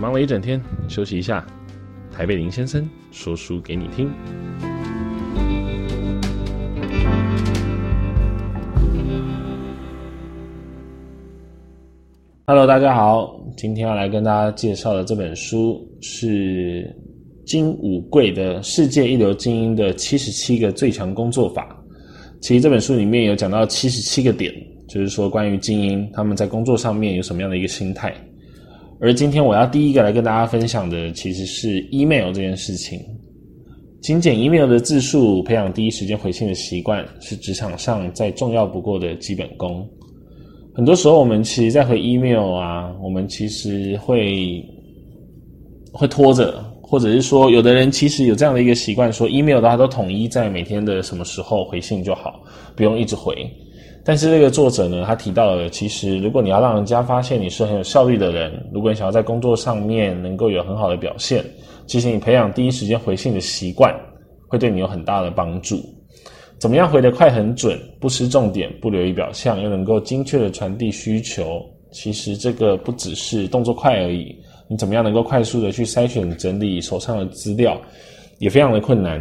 忙了一整天，休息一下。台北林先生说书给你听。Hello，大家好，今天要来跟大家介绍的这本书是金武贵的《世界一流精英的七十七个最强工作法》。其实这本书里面有讲到七十七个点，就是说关于精英他们在工作上面有什么样的一个心态。而今天我要第一个来跟大家分享的，其实是 email 这件事情。精简 email 的字数，培养第一时间回信的习惯，是职场上再重要不过的基本功。很多时候，我们其实，在回 email 啊，我们其实会会拖着，或者是说，有的人其实有这样的一个习惯，说 email 的话都统一在每天的什么时候回信就好，不用一直回。但是这个作者呢，他提到了，其实如果你要让人家发现你是很有效率的人，如果你想要在工作上面能够有很好的表现，其实你培养第一时间回信的习惯，会对你有很大的帮助。怎么样回得快很准，不失重点，不流于表象，又能够精确的传递需求？其实这个不只是动作快而已，你怎么样能够快速的去筛选整理手上的资料，也非常的困难。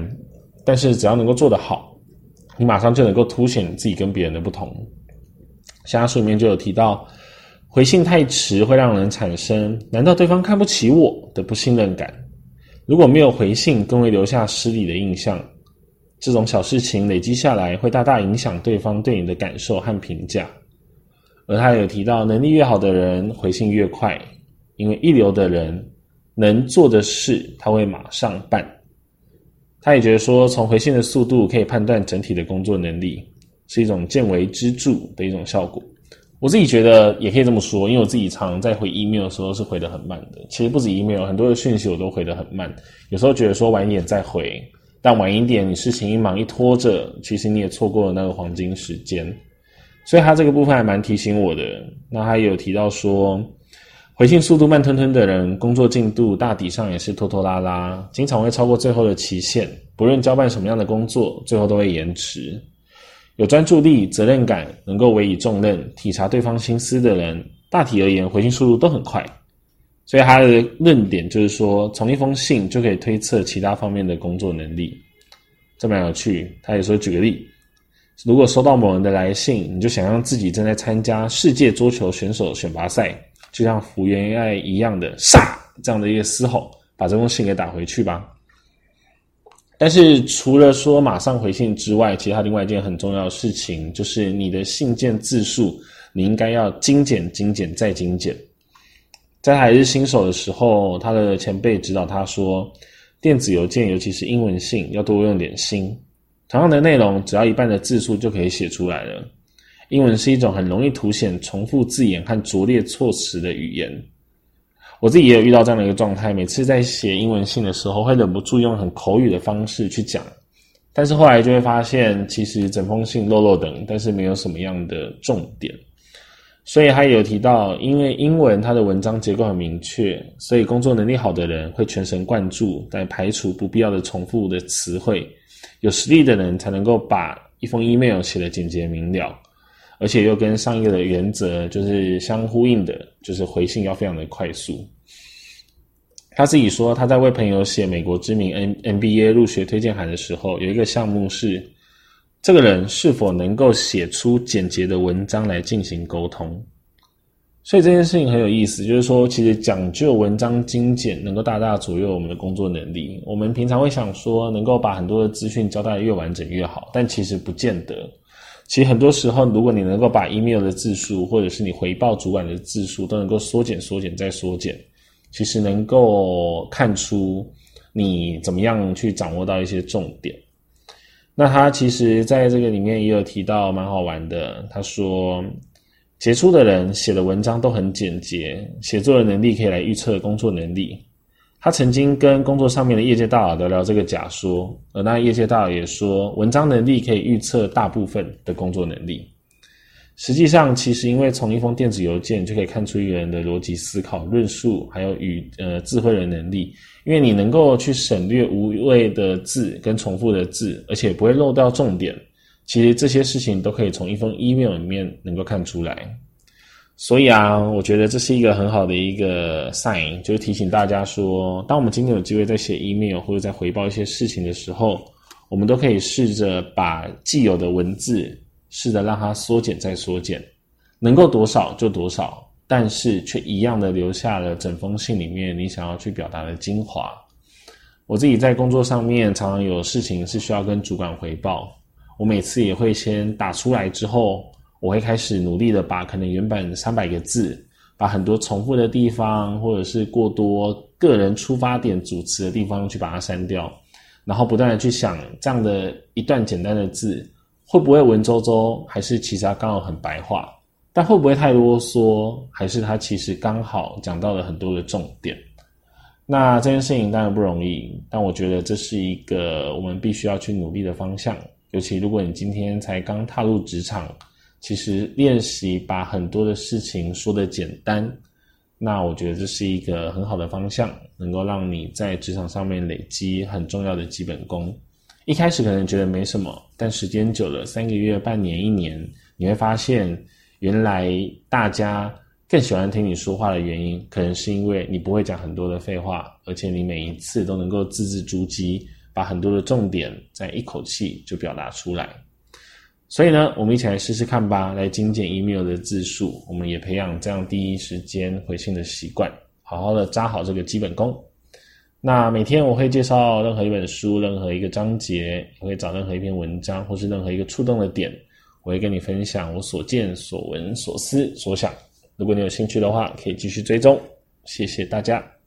但是只要能够做得好。你马上就能够凸显自己跟别人的不同。像他书里面就有提到，回信太迟会让人产生“难道对方看不起我”的不信任感。如果没有回信，更会留下失礼的印象。这种小事情累积下来，会大大影响对方对你的感受和评价。而他有提到，能力越好的人回信越快，因为一流的人能做的事，他会马上办。他也觉得说，从回信的速度可以判断整体的工作能力，是一种见微知著的一种效果。我自己觉得也可以这么说，因为我自己常在回 email 的时候是回得很慢的。其实不止 email，很多的讯息我都回得很慢。有时候觉得说晚一点再回，但晚一点你事情一忙一拖着，其实你也错过了那个黄金时间。所以他这个部分还蛮提醒我的。那他也有提到说，回信速度慢吞吞的人，工作进度大抵上也是拖拖拉拉，经常会超过最后的期限。不论交办什么样的工作，最后都会延迟。有专注力、责任感，能够委以重任、体察对方心思的人，大体而言，回信速度都很快。所以他的论点就是说，从一封信就可以推测其他方面的工作能力，这蛮有趣。他也说，举个例，如果收到某人的来信，你就想象自己正在参加世界桌球选手选拔赛。就像福原爱一样的“杀”这样的一个嘶吼，把这封信给打回去吧。但是除了说马上回信之外，其他另外一件很重要的事情，就是你的信件字数，你应该要精简、精简再精简。在他还是新手的时候，他的前辈指导他说，电子邮件尤其是英文信要多用点心，同样的内容，只要一半的字数就可以写出来了。英文是一种很容易凸显重复字眼和拙劣措辞的语言。我自己也有遇到这样的一个状态，每次在写英文信的时候，会忍不住用很口语的方式去讲，但是后来就会发现，其实整封信落落长，但是没有什么样的重点。所以他也有提到，因为英文它的文章结构很明确，所以工作能力好的人会全神贯注，来排除不必要的重复的词汇。有实力的人才能够把一封 email 写得简洁明了。而且又跟上一个的原则就是相呼应的，就是回信要非常的快速。他自己说，他在为朋友写美国知名 N N B A 入学推荐函的时候，有一个项目是这个人是否能够写出简洁的文章来进行沟通。所以这件事情很有意思，就是说，其实讲究文章精简，能够大大左右我们的工作能力。我们平常会想说，能够把很多的资讯交代越完整越好，但其实不见得。其实很多时候，如果你能够把 email 的字数，或者是你回报主管的字数，都能够缩减、缩减再缩减，其实能够看出你怎么样去掌握到一些重点。那他其实在这个里面也有提到蛮好玩的，他说，杰出的人写的文章都很简洁，写作的能力可以来预测工作能力。他曾经跟工作上面的业界大佬聊聊这个假说，而那业界大佬也说，文章能力可以预测大部分的工作能力。实际上，其实因为从一封电子邮件就可以看出一个人的逻辑思考、论述，还有与呃智慧的能力。因为你能够去省略无谓的字跟重复的字，而且不会漏掉重点。其实这些事情都可以从一封 email 里面能够看出来。所以啊，我觉得这是一个很好的一个 sign，就是提醒大家说，当我们今天有机会在写 email 或者在回报一些事情的时候，我们都可以试着把既有的文字试着让它缩减再缩减，能够多少就多少，但是却一样的留下了整封信里面你想要去表达的精华。我自己在工作上面常常有事情是需要跟主管回报，我每次也会先打出来之后。我会开始努力的把可能原本三百个字，把很多重复的地方，或者是过多个人出发点主词的地方去把它删掉，然后不断的去想这样的一段简单的字会不会文绉绉，还是其实它刚好很白话，但会不会太啰嗦，还是它其实刚好讲到了很多的重点。那这件事情当然不容易，但我觉得这是一个我们必须要去努力的方向，尤其如果你今天才刚踏入职场。其实练习把很多的事情说得简单，那我觉得这是一个很好的方向，能够让你在职场上面累积很重要的基本功。一开始可能觉得没什么，但时间久了，三个月、半年、一年，你会发现，原来大家更喜欢听你说话的原因，可能是因为你不会讲很多的废话，而且你每一次都能够字字珠玑，把很多的重点在一口气就表达出来。所以呢，我们一起来试试看吧，来精简 email 的字数。我们也培养这样第一时间回信的习惯，好好的扎好这个基本功。那每天我会介绍任何一本书，任何一个章节，我会找任何一篇文章，或是任何一个触动的点，我会跟你分享我所见所闻所思所想。如果你有兴趣的话，可以继续追踪。谢谢大家。